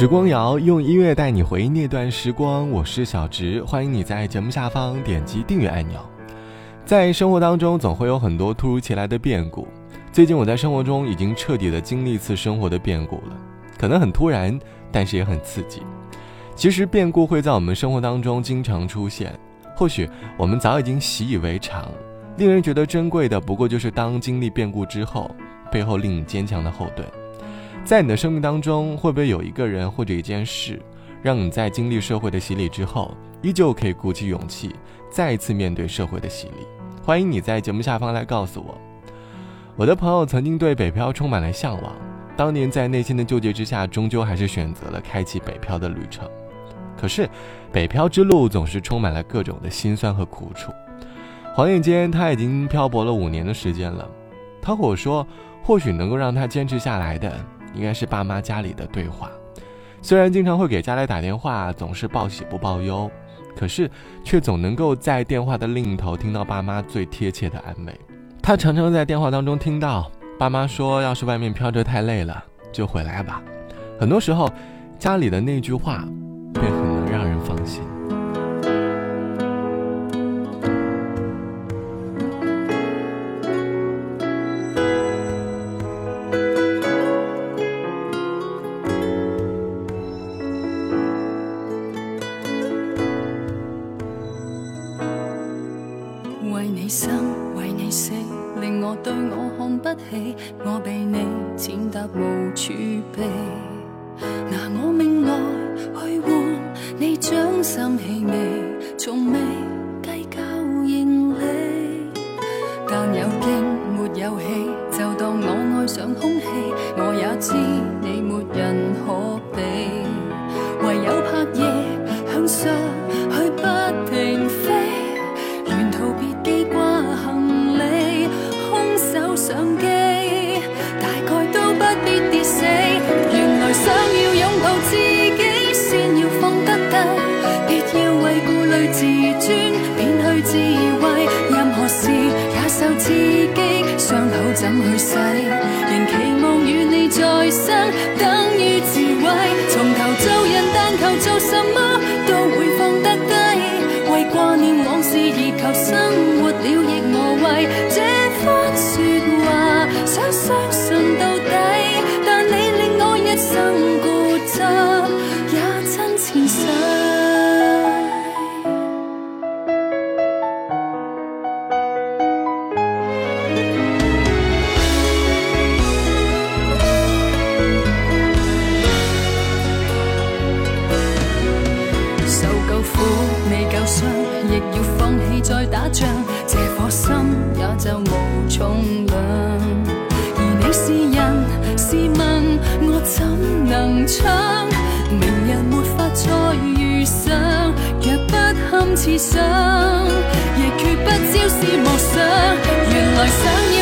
时光谣用音乐带你回忆那段时光，我是小植，欢迎你在节目下方点击订阅按钮。在生活当中，总会有很多突如其来的变故。最近我在生活中已经彻底的经历一次生活的变故了，可能很突然，但是也很刺激。其实变故会在我们生活当中经常出现，或许我们早已经习以为常。令人觉得珍贵的，不过就是当经历变故之后，背后令你坚强的后盾。在你的生命当中，会不会有一个人或者一件事，让你在经历社会的洗礼之后，依旧可以鼓起勇气，再一次面对社会的洗礼？欢迎你在节目下方来告诉我。我的朋友曾经对北漂充满了向往，当年在内心的纠结之下，终究还是选择了开启北漂的旅程。可是，北漂之路总是充满了各种的辛酸和苦楚。晃眼间，他已经漂泊了五年的时间了。他和我说，或许能够让他坚持下来的。应该是爸妈家里的对话，虽然经常会给家里打电话，总是报喜不报忧，可是却总能够在电话的另一头听到爸妈最贴切的安慰。他常常在电话当中听到爸妈说：“要是外面飘着太累了，就回来吧。”很多时候，家里的那句话，便很能让人放心。将心气味，生，明日没法再遇上，若不堪设想，亦绝不招是无想。原来想要。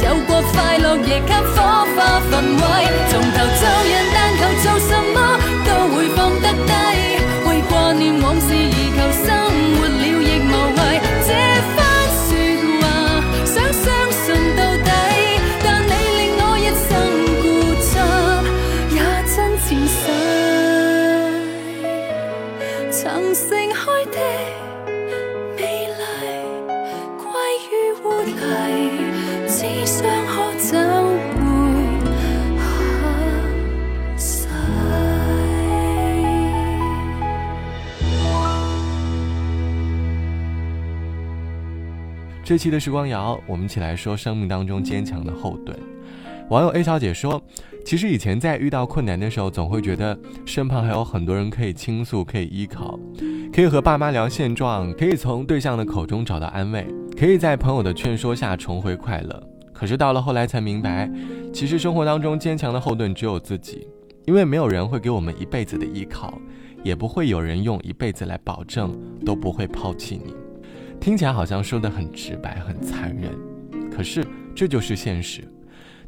有这期的时光谣，我们一起来说生命当中坚强的后盾。网友 A 小姐说：“其实以前在遇到困难的时候，总会觉得身旁还有很多人可以倾诉、可以依靠，可以和爸妈聊现状，可以从对象的口中找到安慰，可以在朋友的劝说下重回快乐。可是到了后来才明白，其实生活当中坚强的后盾只有自己，因为没有人会给我们一辈子的依靠，也不会有人用一辈子来保证都不会抛弃你。听起来好像说的很直白、很残忍，可是这就是现实。”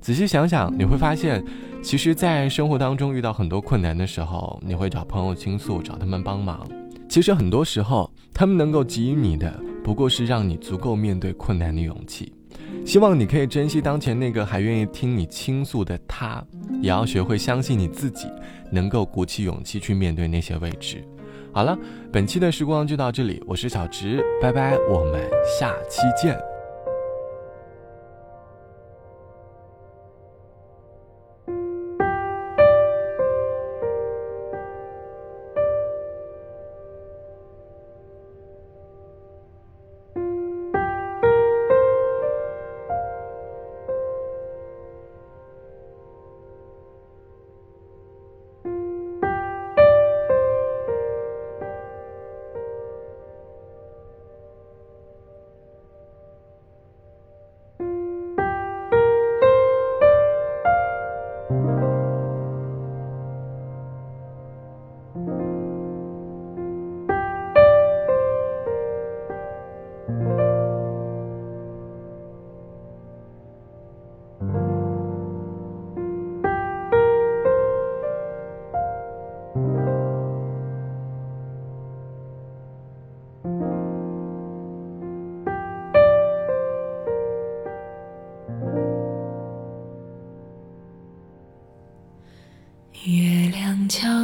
仔细想想，你会发现，其实，在生活当中遇到很多困难的时候，你会找朋友倾诉，找他们帮忙。其实很多时候，他们能够给予你的，不过是让你足够面对困难的勇气。希望你可以珍惜当前那个还愿意听你倾诉的他，也要学会相信你自己，能够鼓起勇气去面对那些未知。好了，本期的时光就到这里，我是小直，拜拜，我们下期见。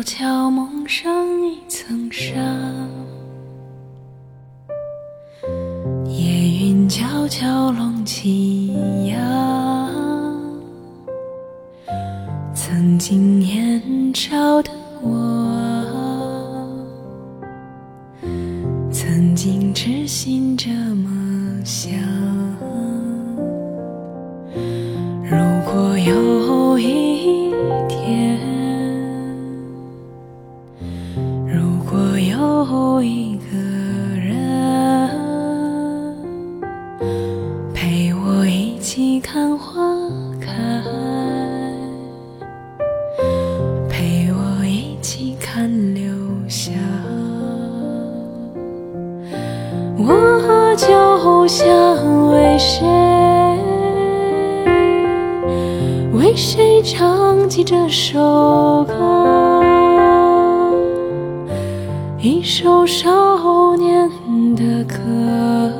悄悄蒙上一层纱，夜云悄悄拢起呀。曾经年少的我，曾经痴心这么想。如果有谁唱起这首歌。一首少年的歌。